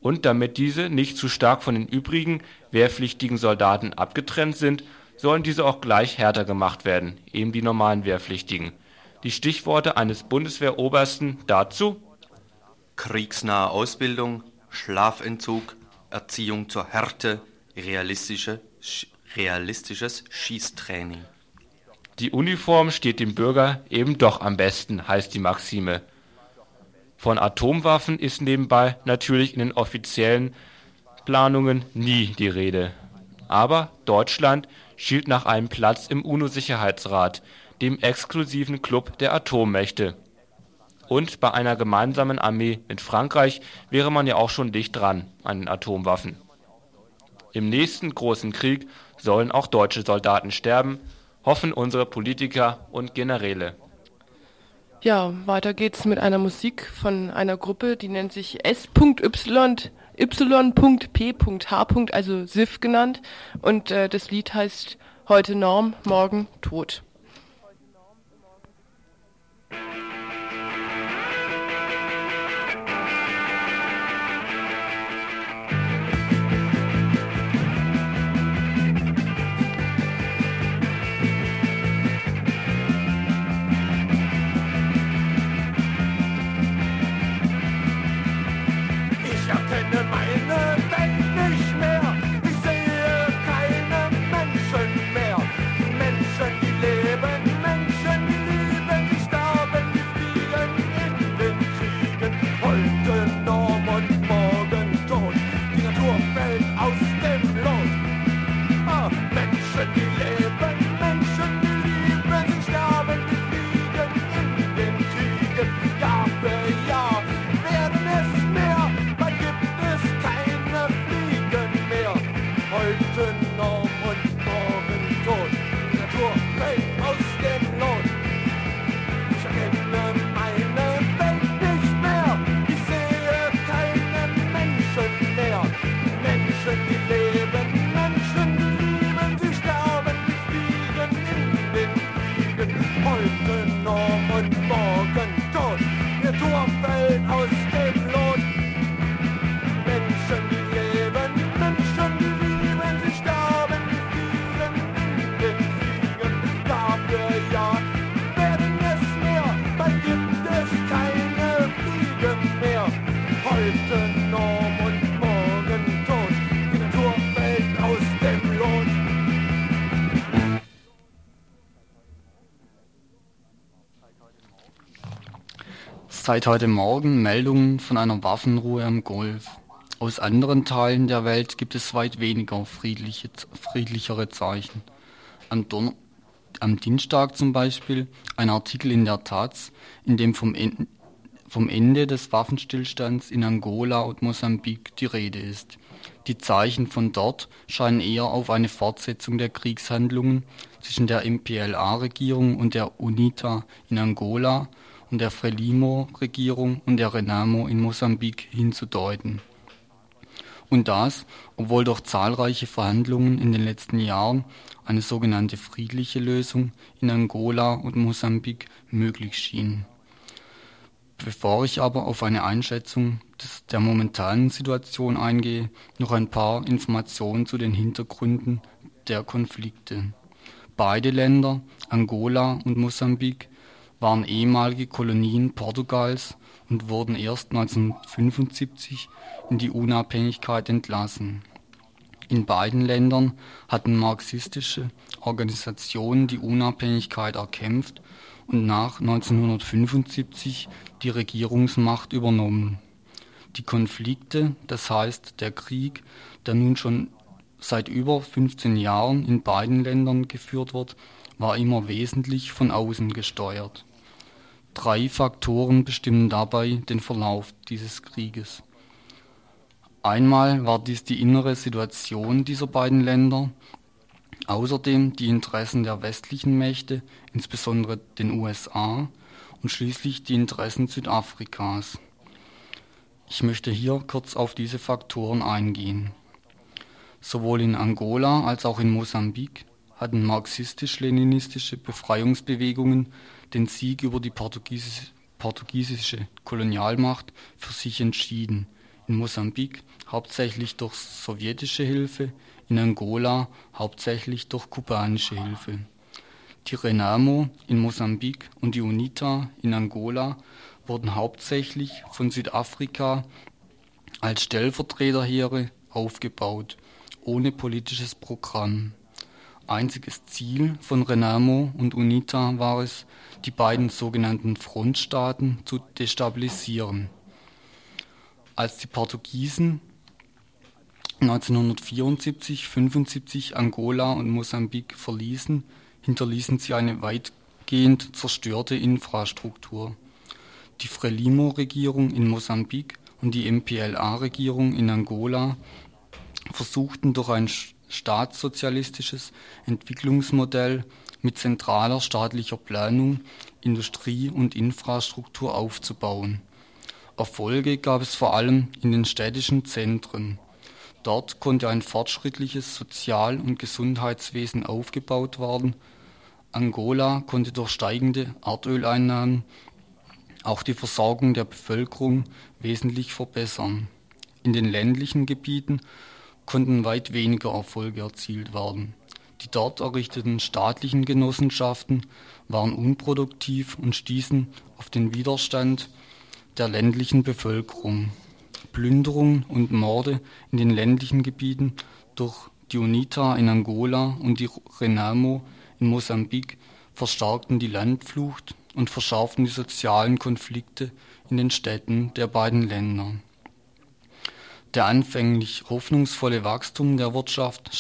Und damit diese nicht zu stark von den übrigen wehrpflichtigen Soldaten abgetrennt sind, sollen diese auch gleich härter gemacht werden, eben die normalen Wehrpflichtigen. Die Stichworte eines Bundeswehrobersten dazu Kriegsnahe Ausbildung, Schlafentzug, Erziehung zur Härte, realistische realistisches Schießtraining. Die Uniform steht dem Bürger eben doch am besten, heißt die Maxime. Von Atomwaffen ist nebenbei natürlich in den offiziellen Planungen nie die Rede. Aber Deutschland schielt nach einem Platz im UNO-Sicherheitsrat, dem exklusiven Club der Atommächte. Und bei einer gemeinsamen Armee mit Frankreich wäre man ja auch schon dicht dran an den Atomwaffen. Im nächsten großen Krieg sollen auch deutsche Soldaten sterben, hoffen unsere Politiker und Generäle. Ja, weiter geht's mit einer Musik von einer Gruppe, die nennt sich S.Y. Y.P.H. also SIF genannt und äh, das Lied heißt Heute Norm, morgen Tod. Seit heute Morgen Meldungen von einer Waffenruhe im Golf. Aus anderen Teilen der Welt gibt es weit weniger friedliche, friedlichere Zeichen. Am, Don am Dienstag zum Beispiel ein Artikel in der Taz, in dem vom, en vom Ende des Waffenstillstands in Angola und Mosambik die Rede ist. Die Zeichen von dort scheinen eher auf eine Fortsetzung der Kriegshandlungen zwischen der MPLA-Regierung und der UNITA in Angola und der Frelimo-Regierung und der Renamo in Mosambik hinzudeuten. Und das, obwohl durch zahlreiche Verhandlungen in den letzten Jahren eine sogenannte friedliche Lösung in Angola und Mosambik möglich schien. Bevor ich aber auf eine Einschätzung des, der momentanen Situation eingehe, noch ein paar Informationen zu den Hintergründen der Konflikte. Beide Länder, Angola und Mosambik, waren ehemalige Kolonien Portugals und wurden erst 1975 in die Unabhängigkeit entlassen. In beiden Ländern hatten marxistische Organisationen die Unabhängigkeit erkämpft und nach 1975 die Regierungsmacht übernommen. Die Konflikte, das heißt der Krieg, der nun schon seit über 15 Jahren in beiden Ländern geführt wird, war immer wesentlich von außen gesteuert. Drei Faktoren bestimmen dabei den Verlauf dieses Krieges. Einmal war dies die innere Situation dieser beiden Länder, außerdem die Interessen der westlichen Mächte, insbesondere den USA, und schließlich die Interessen Südafrikas. Ich möchte hier kurz auf diese Faktoren eingehen. Sowohl in Angola als auch in Mosambik hatten marxistisch-leninistische Befreiungsbewegungen den Sieg über die portugiesische, portugiesische Kolonialmacht für sich entschieden. In Mosambik hauptsächlich durch sowjetische Hilfe, in Angola hauptsächlich durch kubanische Hilfe. Die Renamo in Mosambik und die UNITA in Angola wurden hauptsächlich von Südafrika als Stellvertreterheere aufgebaut, ohne politisches Programm. Einziges Ziel von Renamo und UNITA war es, die beiden sogenannten Frontstaaten zu destabilisieren. Als die Portugiesen 1974-75 Angola und Mosambik verließen, hinterließen sie eine weitgehend zerstörte Infrastruktur. Die Frelimo-Regierung in Mosambik und die MPLA-Regierung in Angola versuchten durch ein staatssozialistisches Entwicklungsmodell mit zentraler staatlicher Planung Industrie und Infrastruktur aufzubauen. Erfolge gab es vor allem in den städtischen Zentren. Dort konnte ein fortschrittliches Sozial- und Gesundheitswesen aufgebaut werden. Angola konnte durch steigende Erdöleinnahmen auch die Versorgung der Bevölkerung wesentlich verbessern. In den ländlichen Gebieten konnten weit weniger Erfolge erzielt werden. Die dort errichteten staatlichen Genossenschaften waren unproduktiv und stießen auf den Widerstand der ländlichen Bevölkerung. Plünderungen und Morde in den ländlichen Gebieten durch die UNITA in Angola und die Renamo in Mosambik verstärkten die Landflucht und verschärften die sozialen Konflikte in den Städten der beiden Länder. Der anfänglich hoffnungsvolle Wachstum der Wirtschaft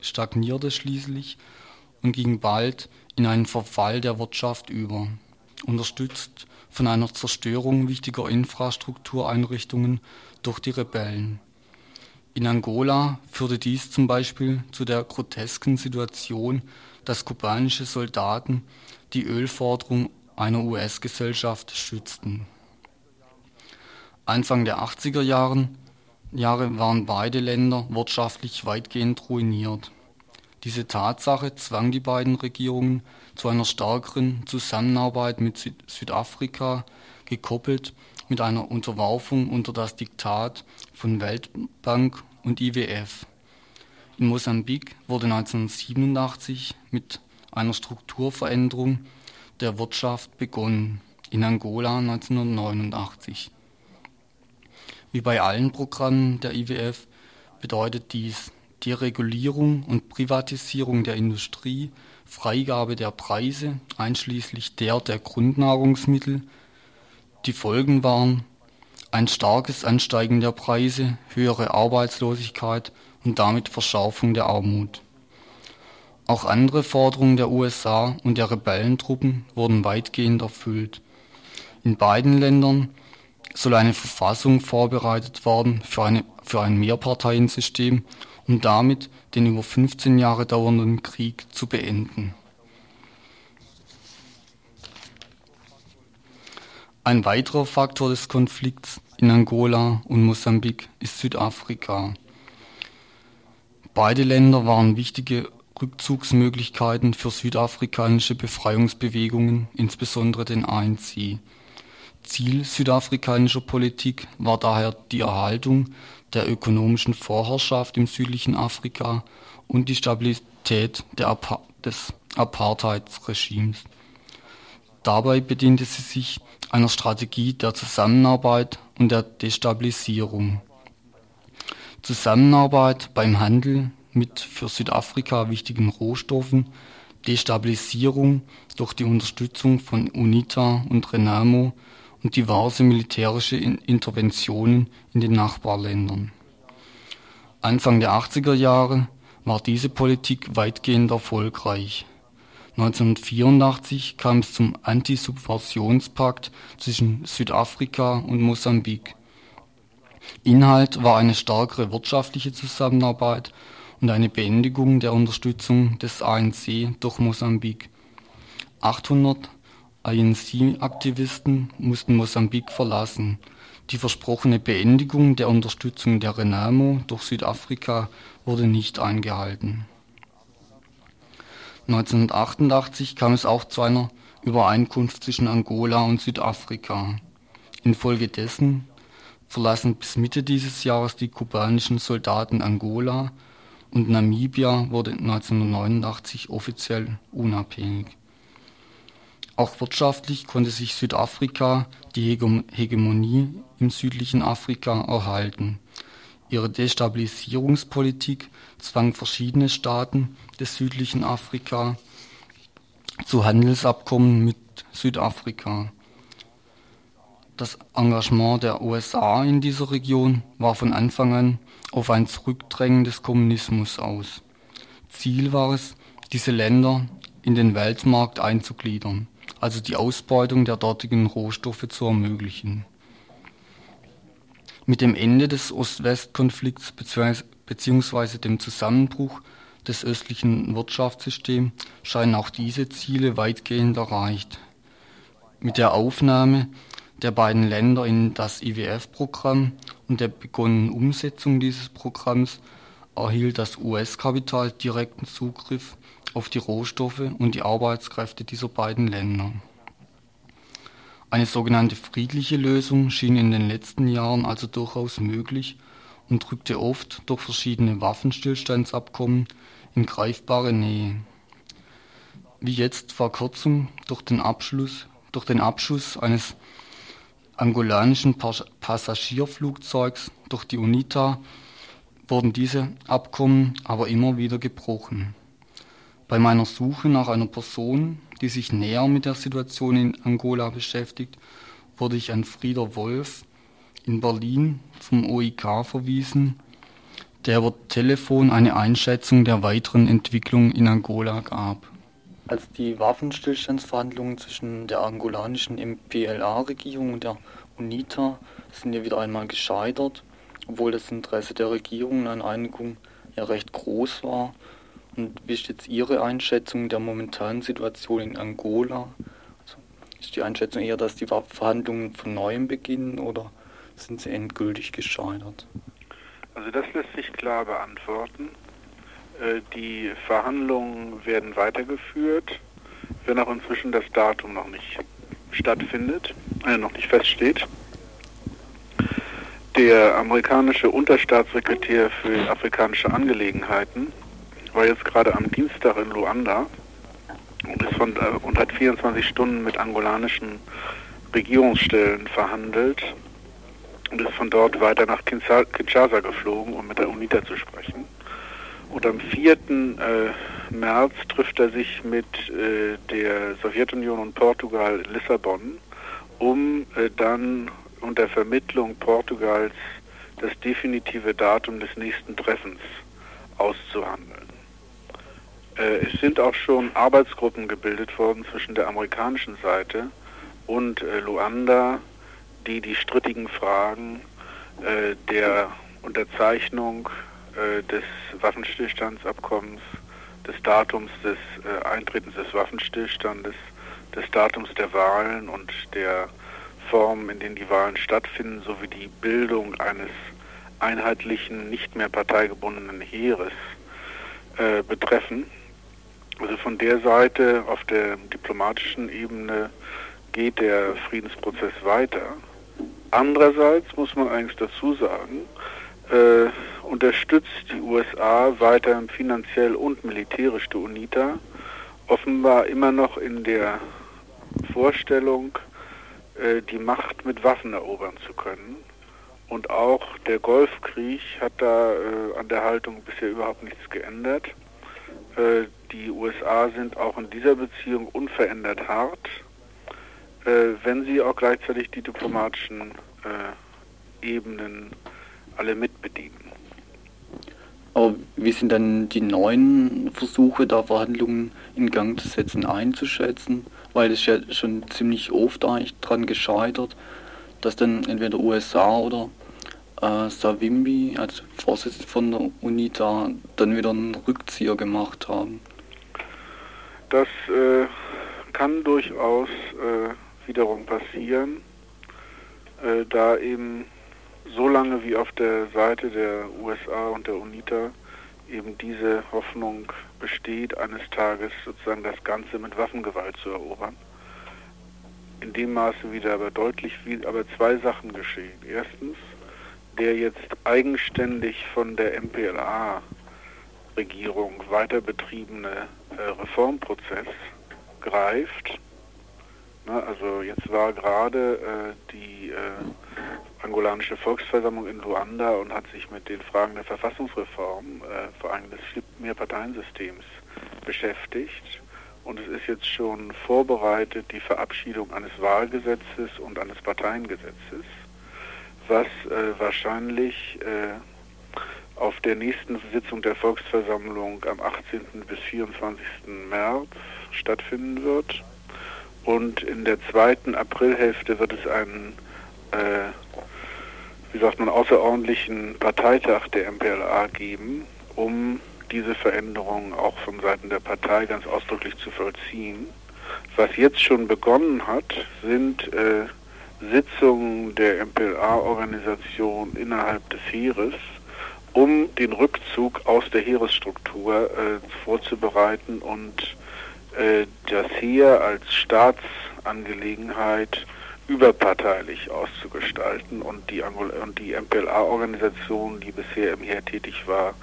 stagnierte schließlich und ging bald in einen Verfall der Wirtschaft über, unterstützt von einer Zerstörung wichtiger Infrastruktureinrichtungen durch die Rebellen. In Angola führte dies zum Beispiel zu der grotesken Situation, dass kubanische Soldaten die Ölforderung einer US-Gesellschaft schützten. Anfang der 80er Jahren, Jahre waren beide Länder wirtschaftlich weitgehend ruiniert. Diese Tatsache zwang die beiden Regierungen zu einer stärkeren Zusammenarbeit mit Süd Südafrika, gekoppelt mit einer Unterwerfung unter das Diktat von Weltbank und IWF. In Mosambik wurde 1987 mit einer Strukturveränderung der Wirtschaft begonnen, in Angola 1989. Wie bei allen Programmen der IWF bedeutet dies Deregulierung und Privatisierung der Industrie, Freigabe der Preise einschließlich der der Grundnahrungsmittel. Die Folgen waren ein starkes Ansteigen der Preise, höhere Arbeitslosigkeit und damit Verschärfung der Armut. Auch andere Forderungen der USA und der Rebellentruppen wurden weitgehend erfüllt. In beiden Ländern soll eine Verfassung vorbereitet werden für, eine, für ein Mehrparteiensystem, um damit den über 15 Jahre dauernden Krieg zu beenden. Ein weiterer Faktor des Konflikts in Angola und Mosambik ist Südafrika. Beide Länder waren wichtige Rückzugsmöglichkeiten für südafrikanische Befreiungsbewegungen, insbesondere den ANC. Ziel südafrikanischer Politik war daher die Erhaltung der ökonomischen Vorherrschaft im südlichen Afrika und die Stabilität Apa des Apartheidsregimes. Dabei bediente sie sich einer Strategie der Zusammenarbeit und der Destabilisierung. Zusammenarbeit beim Handel mit für Südafrika wichtigen Rohstoffen, Destabilisierung durch die Unterstützung von UNITA und Renamo und diverse militärische Interventionen in den Nachbarländern. Anfang der 80er Jahre war diese Politik weitgehend erfolgreich. 1984 kam es zum Antisubversionspakt zwischen Südafrika und Mosambik. Inhalt war eine stärkere wirtschaftliche Zusammenarbeit und eine Beendigung der Unterstützung des ANC durch Mosambik. 800 ANC-Aktivisten mussten Mosambik verlassen. Die versprochene Beendigung der Unterstützung der Renamo durch Südafrika wurde nicht eingehalten. 1988 kam es auch zu einer Übereinkunft zwischen Angola und Südafrika. Infolgedessen verlassen bis Mitte dieses Jahres die kubanischen Soldaten Angola und Namibia wurde 1989 offiziell unabhängig. Auch wirtschaftlich konnte sich Südafrika die Hegemonie im südlichen Afrika erhalten. Ihre Destabilisierungspolitik zwang verschiedene Staaten des südlichen Afrika zu Handelsabkommen mit Südafrika. Das Engagement der USA in dieser Region war von Anfang an auf ein Zurückdrängen des Kommunismus aus. Ziel war es, diese Länder in den Weltmarkt einzugliedern, also die Ausbeutung der dortigen Rohstoffe zu ermöglichen. Mit dem Ende des Ost-West-Konflikts bzw. dem Zusammenbruch des östlichen Wirtschaftssystems scheinen auch diese Ziele weitgehend erreicht. Mit der Aufnahme der beiden Länder in das IWF-Programm und der begonnenen Umsetzung dieses Programms erhielt das US-Kapital direkten Zugriff auf die Rohstoffe und die Arbeitskräfte dieser beiden Länder. Eine sogenannte friedliche Lösung schien in den letzten Jahren also durchaus möglich und rückte oft durch verschiedene Waffenstillstandsabkommen in greifbare Nähe. Wie jetzt vor kurzem durch den Abschluss, durch den Abschuss eines angolanischen Passagierflugzeugs durch die UNITA wurden diese Abkommen aber immer wieder gebrochen. Bei meiner Suche nach einer Person, die sich näher mit der Situation in Angola beschäftigt, wurde ich an Frieder Wolf in Berlin vom OIK verwiesen, der über Telefon eine Einschätzung der weiteren Entwicklung in Angola gab. Als die Waffenstillstandsverhandlungen zwischen der angolanischen MPLA-Regierung und der UNITA sind ja wieder einmal gescheitert, obwohl das Interesse der Regierung an Einigung ja recht groß war. Und wie ist jetzt Ihre Einschätzung der momentanen Situation in Angola? Also ist die Einschätzung eher, dass die Verhandlungen von neuem beginnen oder sind sie endgültig gescheitert? Also das lässt sich klar beantworten. Äh, die Verhandlungen werden weitergeführt, wenn auch inzwischen das Datum noch nicht stattfindet, äh, noch nicht feststeht. Der amerikanische Unterstaatssekretär für afrikanische Angelegenheiten war jetzt gerade am Dienstag in Luanda und, ist von, äh, und hat 24 Stunden mit angolanischen Regierungsstellen verhandelt und ist von dort weiter nach Kinshasa geflogen, um mit der UNITA zu sprechen. Und am 4. Äh, März trifft er sich mit äh, der Sowjetunion und Portugal in Lissabon, um äh, dann unter Vermittlung Portugals das definitive Datum des nächsten Treffens auszuhandeln. Äh, es sind auch schon Arbeitsgruppen gebildet worden zwischen der amerikanischen Seite und äh, Luanda, die die strittigen Fragen äh, der Unterzeichnung des Waffenstillstandsabkommens, des Datums des Eintretens des Waffenstillstandes, des Datums der Wahlen und der Formen, in denen die Wahlen stattfinden, sowie die Bildung eines einheitlichen, nicht mehr parteigebundenen Heeres äh, betreffen. Also von der Seite auf der diplomatischen Ebene geht der Friedensprozess weiter. Andererseits muss man eigentlich dazu sagen, äh, unterstützt die USA weiter finanziell und militärisch die UNITA, offenbar immer noch in der Vorstellung, äh, die Macht mit Waffen erobern zu können. Und auch der Golfkrieg hat da äh, an der Haltung bisher überhaupt nichts geändert. Äh, die USA sind auch in dieser Beziehung unverändert hart, äh, wenn sie auch gleichzeitig die diplomatischen äh, Ebenen alle mitbedienen. Aber wie sind dann die neuen Versuche, da Verhandlungen in Gang zu setzen, einzuschätzen? Weil es ja schon ziemlich oft eigentlich dran gescheitert, dass dann entweder USA oder äh, Savimbi als Vorsitzender von der UNITA dann wieder einen Rückzieher gemacht haben. Das äh, kann durchaus äh, wiederum passieren, äh, da eben so lange wie auf der Seite der USA und der UNITA eben diese Hoffnung besteht, eines Tages sozusagen das Ganze mit Waffengewalt zu erobern. In dem Maße wieder aber deutlich, wie, aber zwei Sachen geschehen. Erstens, der jetzt eigenständig von der MPLA-Regierung weiter betriebene äh, Reformprozess greift. Also jetzt war gerade äh, die äh, angolanische Volksversammlung in Luanda und hat sich mit den Fragen der Verfassungsreform, vor allem des Mehrparteiensystems, beschäftigt. Und es ist jetzt schon vorbereitet die Verabschiedung eines Wahlgesetzes und eines Parteiengesetzes was äh, wahrscheinlich äh, auf der nächsten Sitzung der Volksversammlung am 18. bis 24. März stattfinden wird. Und in der zweiten Aprilhälfte wird es einen, äh, wie sagt man, außerordentlichen Parteitag der MPLA geben, um diese Veränderungen auch von Seiten der Partei ganz ausdrücklich zu vollziehen. Was jetzt schon begonnen hat, sind äh, Sitzungen der MPLA-Organisation innerhalb des Heeres, um den Rückzug aus der Heeresstruktur äh, vorzubereiten und äh, das Heer als Staatsangelegenheit überparteilich auszugestalten und die, und die MPLA-Organisation, die bisher im Heer tätig war,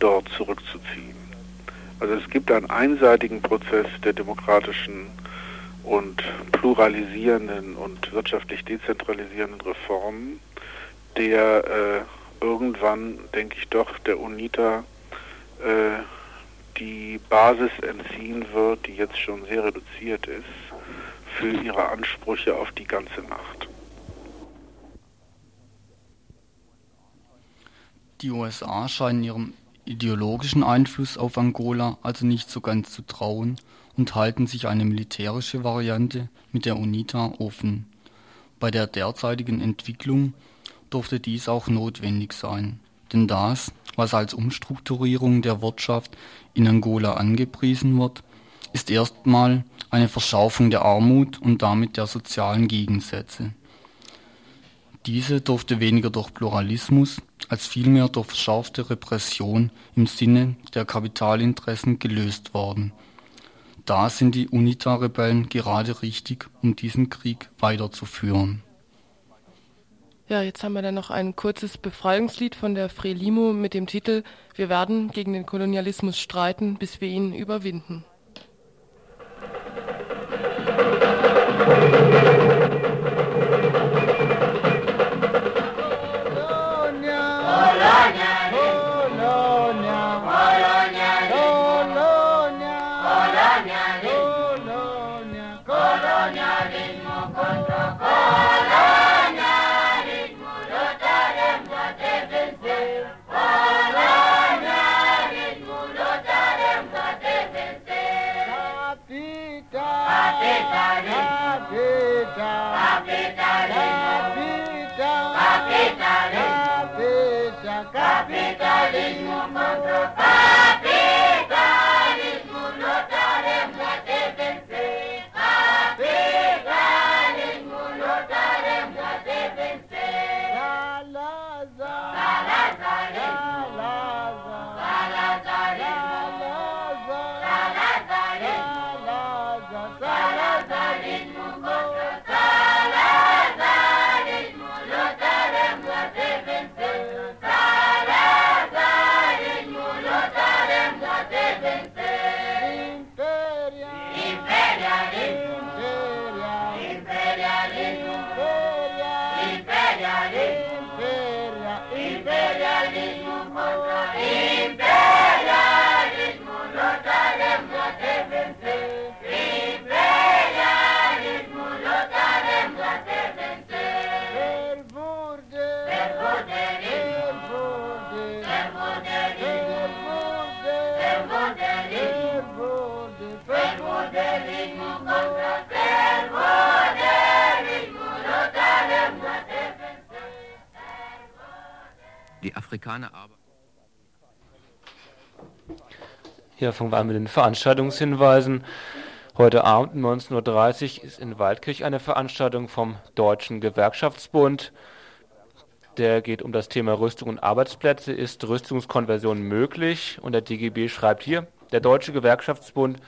dort zurückzuziehen. Also es gibt einen einseitigen Prozess der demokratischen und pluralisierenden und wirtschaftlich dezentralisierenden Reformen, der äh, irgendwann, denke ich doch, der UNITA äh, die Basis entziehen wird, die jetzt schon sehr reduziert ist, für ihre Ansprüche auf die ganze Macht. Die USA scheinen ihrem ideologischen Einfluss auf Angola also nicht so ganz zu trauen und halten sich eine militärische Variante mit der UNITA offen. Bei der derzeitigen Entwicklung durfte dies auch notwendig sein, denn das, was als Umstrukturierung der Wirtschaft in Angola angepriesen wird, ist erstmal eine Verschaufung der Armut und damit der sozialen Gegensätze. Diese durfte weniger durch Pluralismus als vielmehr durch verschärfte Repression im Sinne der Kapitalinteressen gelöst worden da sind die UNITA-Rebellen gerade richtig, um diesen Krieg weiterzuführen. Ja, jetzt haben wir dann noch ein kurzes Befreiungslied von der Frelimo mit dem Titel Wir werden gegen den Kolonialismus streiten, bis wir ihn überwinden. capitalismo, capitalismo contrafático. Die Afrikaner aber. Hier fangen wir an mit den Veranstaltungshinweisen. Heute Abend um 19.30 Uhr ist in Waldkirch eine Veranstaltung vom Deutschen Gewerkschaftsbund. Der geht um das Thema Rüstung und Arbeitsplätze. Ist Rüstungskonversion möglich? Und der DGB schreibt hier, der Deutsche Gewerkschaftsbund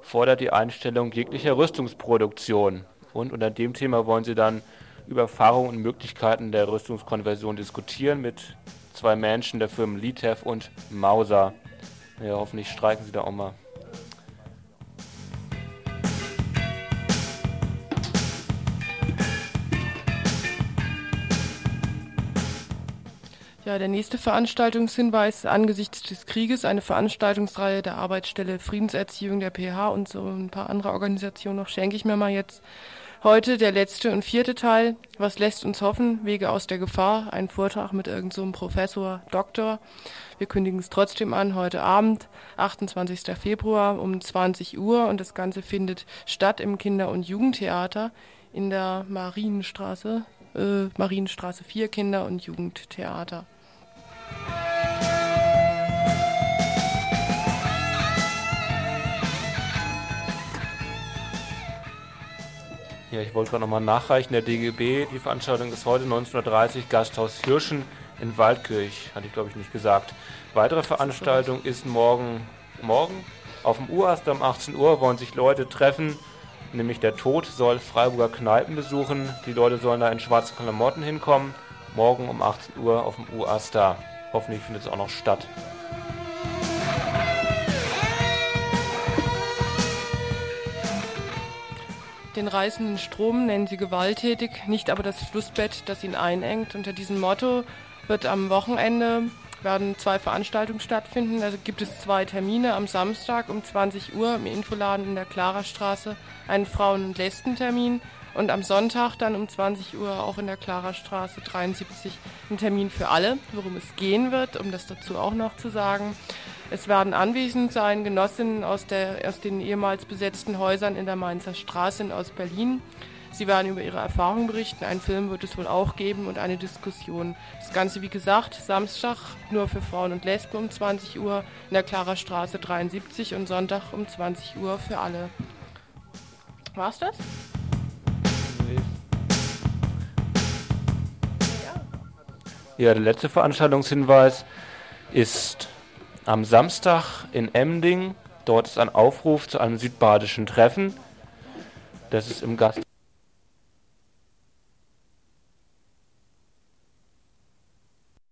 fordert die Einstellung jeglicher Rüstungsproduktion. Und unter dem Thema wollen sie dann über Erfahrungen und Möglichkeiten der Rüstungskonversion diskutieren mit zwei Menschen der Firmen Litev und Mauser. Ja, hoffentlich streiken sie da auch mal. Ja, der nächste Veranstaltungshinweis angesichts des Krieges, eine Veranstaltungsreihe der Arbeitsstelle Friedenserziehung der PH und so ein paar andere Organisationen noch, schenke ich mir mal jetzt. Heute der letzte und vierte Teil. Was lässt uns hoffen? Wege aus der Gefahr. Ein Vortrag mit irgendeinem so Professor, Doktor. Wir kündigen es trotzdem an, heute Abend, 28. Februar um 20 Uhr. Und das Ganze findet statt im Kinder- und Jugendtheater in der Marienstraße, äh, Marienstraße 4 Kinder- und Jugendtheater. Ja, ich wollte gerade nochmal nachreichen. Der DGB, die Veranstaltung ist heute 1930 Gasthaus Hirschen in Waldkirch, hatte ich glaube ich nicht gesagt. Weitere Veranstaltung ist morgen, morgen auf dem Urast um 18 Uhr wollen sich Leute treffen, nämlich der Tod soll Freiburger Kneipen besuchen. Die Leute sollen da in schwarzen Klamotten hinkommen. Morgen um 18 Uhr auf dem Uasta. Hoffentlich findet es auch noch statt. Den reißenden Strom nennen sie gewalttätig, nicht aber das Flussbett, das ihn einengt. Unter diesem Motto wird am Wochenende werden zwei Veranstaltungen stattfinden. Also gibt es zwei Termine. Am Samstag um 20 Uhr im Infoladen in der Klarastraße einen Frauen- und Lesbentermin und am Sonntag dann um 20 Uhr auch in der Klarastraße 73 ein Termin für alle, worum es gehen wird, um das dazu auch noch zu sagen. Es werden anwesend sein Genossinnen aus, der, aus den ehemals besetzten Häusern in der Mainzer Straße in Ostberlin. Sie werden über ihre Erfahrungen berichten. Einen Film wird es wohl auch geben und eine Diskussion. Das Ganze, wie gesagt, Samstag nur für Frauen und Lesben um 20 Uhr in der Klarer Straße 73 und Sonntag um 20 Uhr für alle. War's das? Der letzte Veranstaltungshinweis ist am Samstag in Emding. Dort ist ein Aufruf zu einem südbadischen Treffen. Das ist im Gasthaus